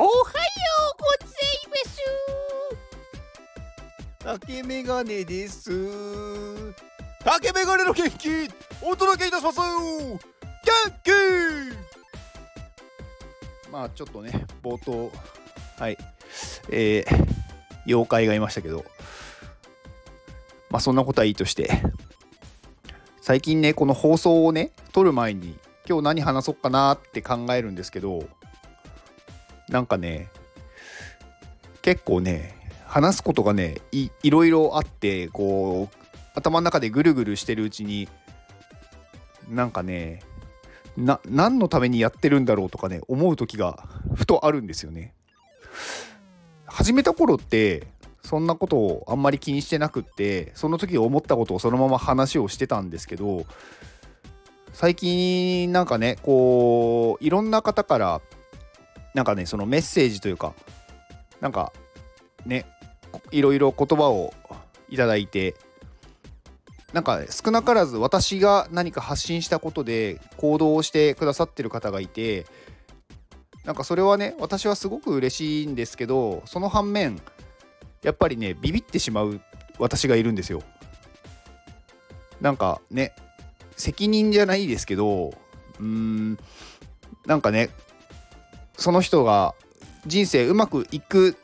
おはようございます。竹メガネです。竹メガネの元気お届けいたします。元気。まあちょっとね冒頭はい。えー、妖怪がいましたけど。まあそんなことはいいとして。最近ねこの放送をね撮る前に今日何話そうかなって考えるんですけど。なんかね結構ね話すことがねいいろいろあってこう頭の中でぐるぐるしてるうちになんかねな何のためにやってるんだろうとかね思う時がふとあるんですよね。始めた頃ってそんなことをあんまり気にしてなくってその時思ったことをそのまま話をしてたんですけど最近なんかねこういろんな方からなんかねそのメッセージというかなんかねいろいろ言葉をいただいてなんか少なからず私が何か発信したことで行動をしてくださってる方がいてなんかそれはね私はすごく嬉しいんですけどその反面やっぱりねビビってしまう私がいるんですよ。なんかね責任じゃないですけどうーんなんかねその人が人生うまくいく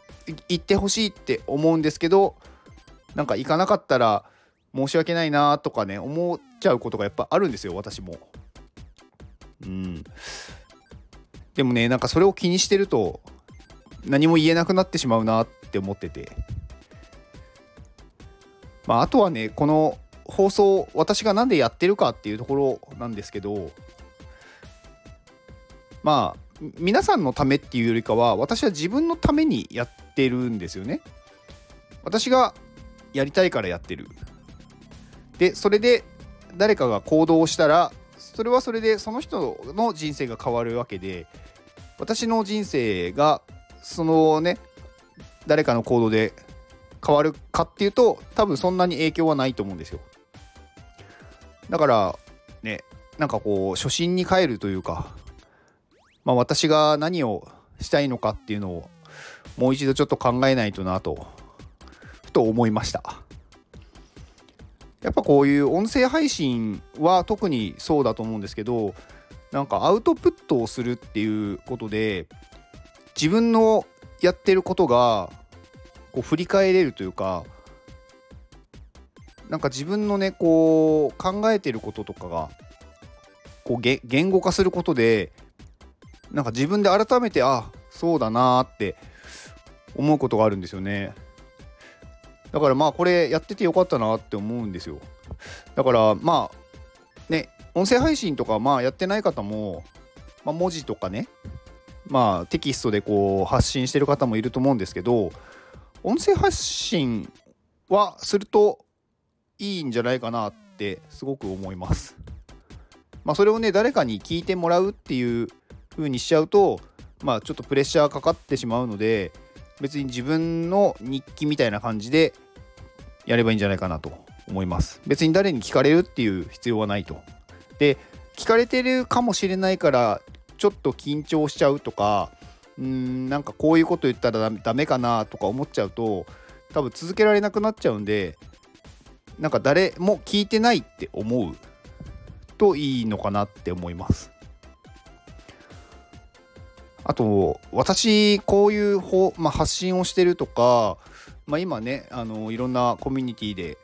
いってほしいって思うんですけどなんか行かなかったら申し訳ないなとかね思っちゃうことがやっぱあるんですよ私も。うんでもねなんかそれを気にしてると何も言えなくなってしまうなって思っててまああとはねこの放送私が何でやってるかっていうところなんですけどまあ皆さんのためっていうよりかは私は自分のためにやってるんですよね。私がやりたいからやってる。でそれで誰かが行動をしたらそれはそれでその人の人生が変わるわけで私の人生がそのね誰かの行動で変わるかっていうと多分そんなに影響はないと思うんですよ。だからねなんかこう初心に帰るというかまあ、私が何をしたいのかっていうのをもう一度ちょっと考えないとなとふと思いました。やっぱこういう音声配信は特にそうだと思うんですけどなんかアウトプットをするっていうことで自分のやってることがこう振り返れるというかなんか自分のねこう考えてることとかがこう言語化することでなんか自分で改めてあそうだなって思うことがあるんですよね。だからまあこれやっててよかったなって思うんですよ。だからまあね音声配信とかまあやってない方も、まあ、文字とかねまあテキストでこう発信してる方もいると思うんですけど音声発信はするといいんじゃないかなってすごく思います。まあそれをね誰かに聞いてもらうっていう風にしちゃうとまあちょっとプレッシャーかかってしまうので別に自分の日記みたいな感じでやればいいんじゃないかなと思います。別に誰に聞かれるっていう必要はないと。で聞かれてるかもしれないからちょっと緊張しちゃうとかうんなんかこういうこと言ったらダメかなとか思っちゃうと多分続けられなくなっちゃうんでなんか誰も聞いてないって思うといいのかなって思います。あと私こういう方、まあ、発信をしてるとか、まあ、今ねあのいろんなコミュニティで、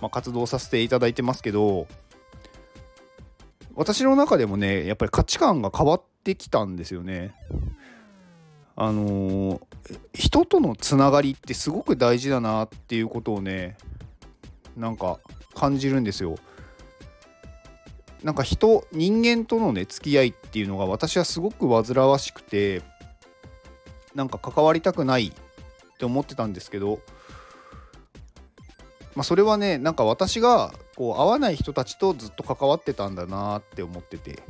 まあ、活動させていただいてますけど私の中でもねやっぱり価値観が変わってきたんですよね。あの人とのつながりってすごく大事だなっていうことをねなんか感じるんですよ。なんか人人間とのね付き合いっていうのが私はすごく煩わしくてなんか関わりたくないって思ってたんですけど、まあ、それはねなんか私がこう会わない人たちとずっと関わってたんだなって思ってて。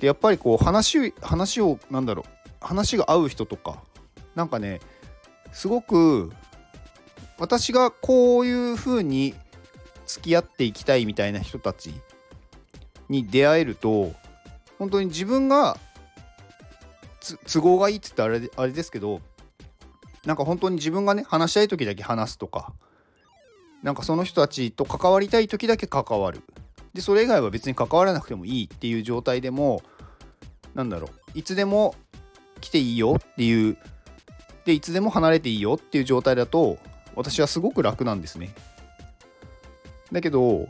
でやっぱりこう話話をなんだろう話が合う人とかなんかねすごく私がこういう風に付き合っていきたいみたいな人たちに出会えると本当に自分が都合がいいって言ったらあれあれですけどなんか本当に自分がね話したい時だけ話すとかなんかその人たちと関わりたい時だけ関わる。でそれ以外は別に関わらなくてもいいっていう状態でもなんだろういつでも来ていいよっていうでいつでも離れていいよっていう状態だと私はすごく楽なんですね。だけど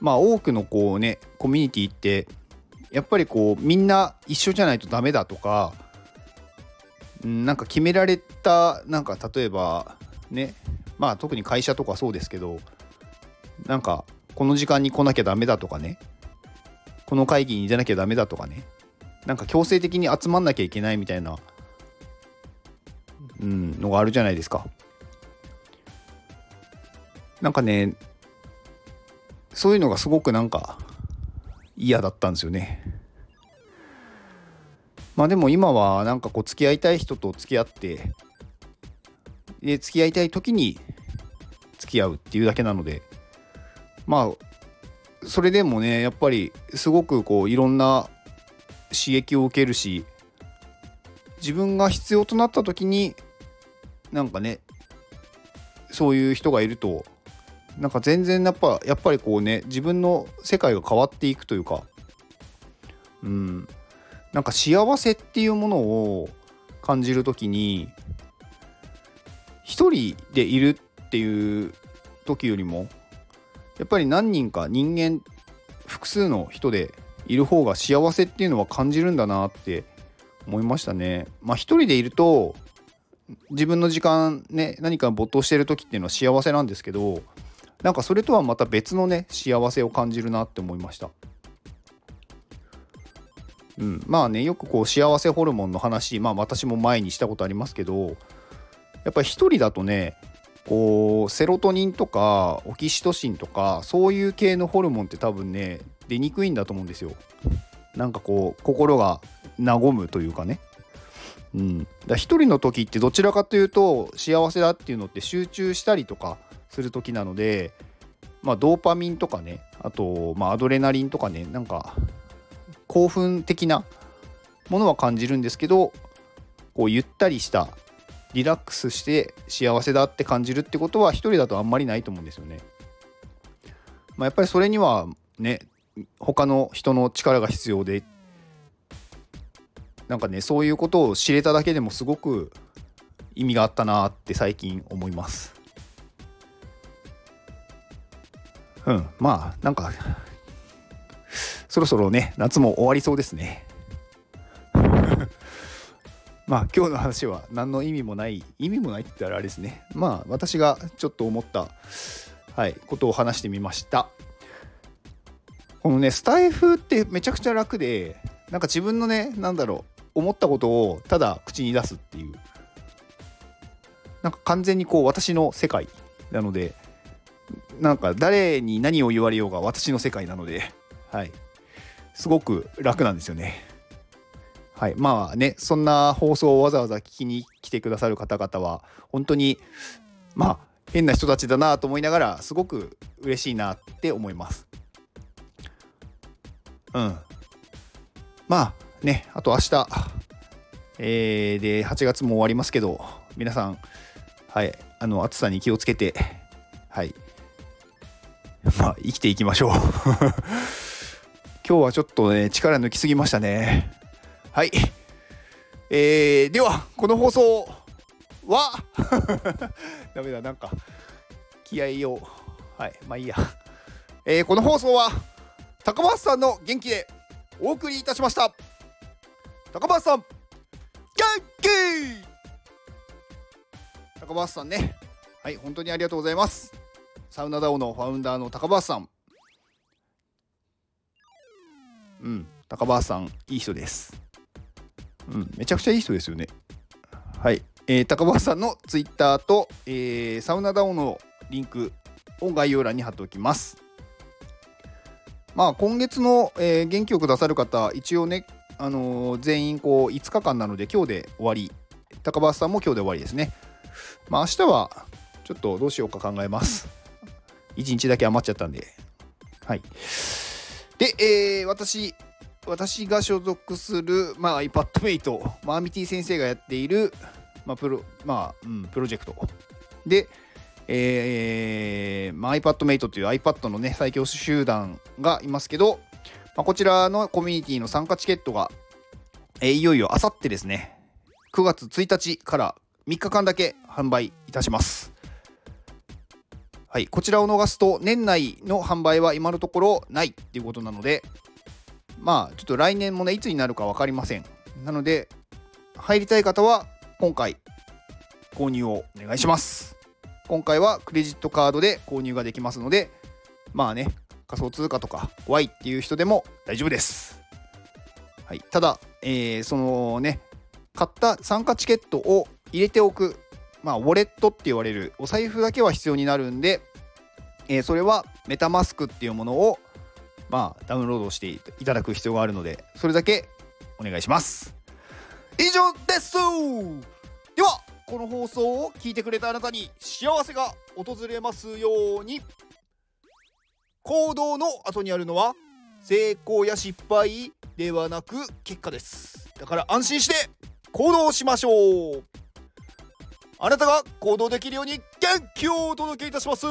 まあ多くのこうねコミュニティってやっぱりこうみんな一緒じゃないとダメだとかなんか決められたなんか例えばねまあ特に会社とかそうですけどなんかこの時間に来なきゃダメだとかねこの会議に出なきゃダメだとかねなんか強制的に集まんなきゃいけないみたいな、うん、のがあるじゃないですか。なんかねそういうのがすごくなんか嫌だったんですよね。まあでも今はなんかこう付き合いたい人と付き合ってで付き合いたい時に付き合うっていうだけなのでまあそれでもねやっぱりすごくこういろんな刺激を受けるし自分が必要となった時になんかねそういう人がいるとなんか全然やっぱやっぱりこうね自分の世界が変わっていくというかうんなんか幸せっていうものを感じる時に一人でいるっていう時よりもやっぱり何人か人間複数の人でいる方が幸せっていうのは感じるんだなって思いましたね。まあ一人でいると自分の時間ね何か没頭してる時っていうのは幸せなんですけどなんかそれとはまた別のね幸せを感じるなって思いました。うん、まあねよくこう幸せホルモンの話まあ私も前にしたことありますけどやっぱり一人だとねこうセロトニンとかオキシトシンとかそういう系のホルモンって多分ね出にくいんだと思うんですよ。なんかこう心が和むというかね。うん、だ一人の時ってどちらかというと幸せだっていうのって集中したりとかする時なので、まあ、ドーパミンとかねあと、まあ、アドレナリンとかねなんか興奮的なものは感じるんですけどこうゆったりしたリラックスして幸せだって感じるってことは一人だとあんまりないと思うんですよね。まあ、やっぱりそれにはね他の人の力が必要でなんかねそういうことを知れただけでもすごく意味があったなって最近思います。うんまあなんかそろそろね夏も終わりそうですね。まあ今日の話は何の意味もない意味もないって言ったらあれですね。まあ私がちょっと思ったはいことを話してみました。このねスタイフってめちゃくちゃ楽でなんか自分のねなんだろう思ったことをただ口に出すっていう。なんか完全にこう私の世界なのでなんか誰に何を言われようが私の世界なのではいすごく楽なんですよねはい、まあねそんな放送をわざわざ聞きに来てくださる方々は本当にまあ変な人たちだなと思いながらすごく嬉しいなって思います。うん。まあねあと明日、えー、で8月も終わりますけど皆さんはいあの暑さに気をつけてはい まあ生きていきましょう 今日はちょっとね力抜きすぎましたねはい。えー、では、この放送は？ダメだ、なんか、気合を。はい、まあいいや。えー、この放送は、高松さんの元気でお送りいたしました。高松さん、元気高松さんね。はい、本当にありがとうございます。サウナダオのファウンダーの高橋さん。うん、高橋さん、いい人です。うん、めちゃくちゃいい人ですよね。はい。えー、高橋さんのツイッターと、えー、サウナダオのリンクを概要欄に貼っておきます。まあ、今月の、えー、元気よく出さる方、一応ね、あのー、全員こう5日間なので今日で終わり。高橋さんも今日で終わりですね。まあ、明日はちょっとどうしようか考えます。1日だけ余っちゃったんで。はい。で、えー、私、私が所属する、まあ、iPadMate、マーミティ先生がやっている、まあプロまあうん、プロジェクトで、えーまあ、iPadMate という iPad のね最強集団がいますけど、まあ、こちらのコミュニティの参加チケットが、えー、いよいよあさってですね9月1日から3日間だけ販売いたします。はい、こちらを逃すと年内の販売は今のところないっていうことなのでまあちょっと来年もねいつになるか分かりません。なので入りたい方は今回購入をお願いします。今回はクレジットカードで購入ができますのでまあね仮想通貨とか怖いっていう人でも大丈夫です、はい、ただ、えー、そのね買った参加チケットを入れておくまあ、ウォレットって言われるお財布だけは必要になるんで、えー、それはメタマスクっていうものを、まあ、ダウンロードしていただく必要があるので、それだけお願いします。以上です。では、この放送を聞いてくれたあなたに幸せが訪れますように。行動の後にあるのは成功や失敗ではなく結果です。だから安心して行動しましょう。あなたが行動できるように元気をお届けいたします。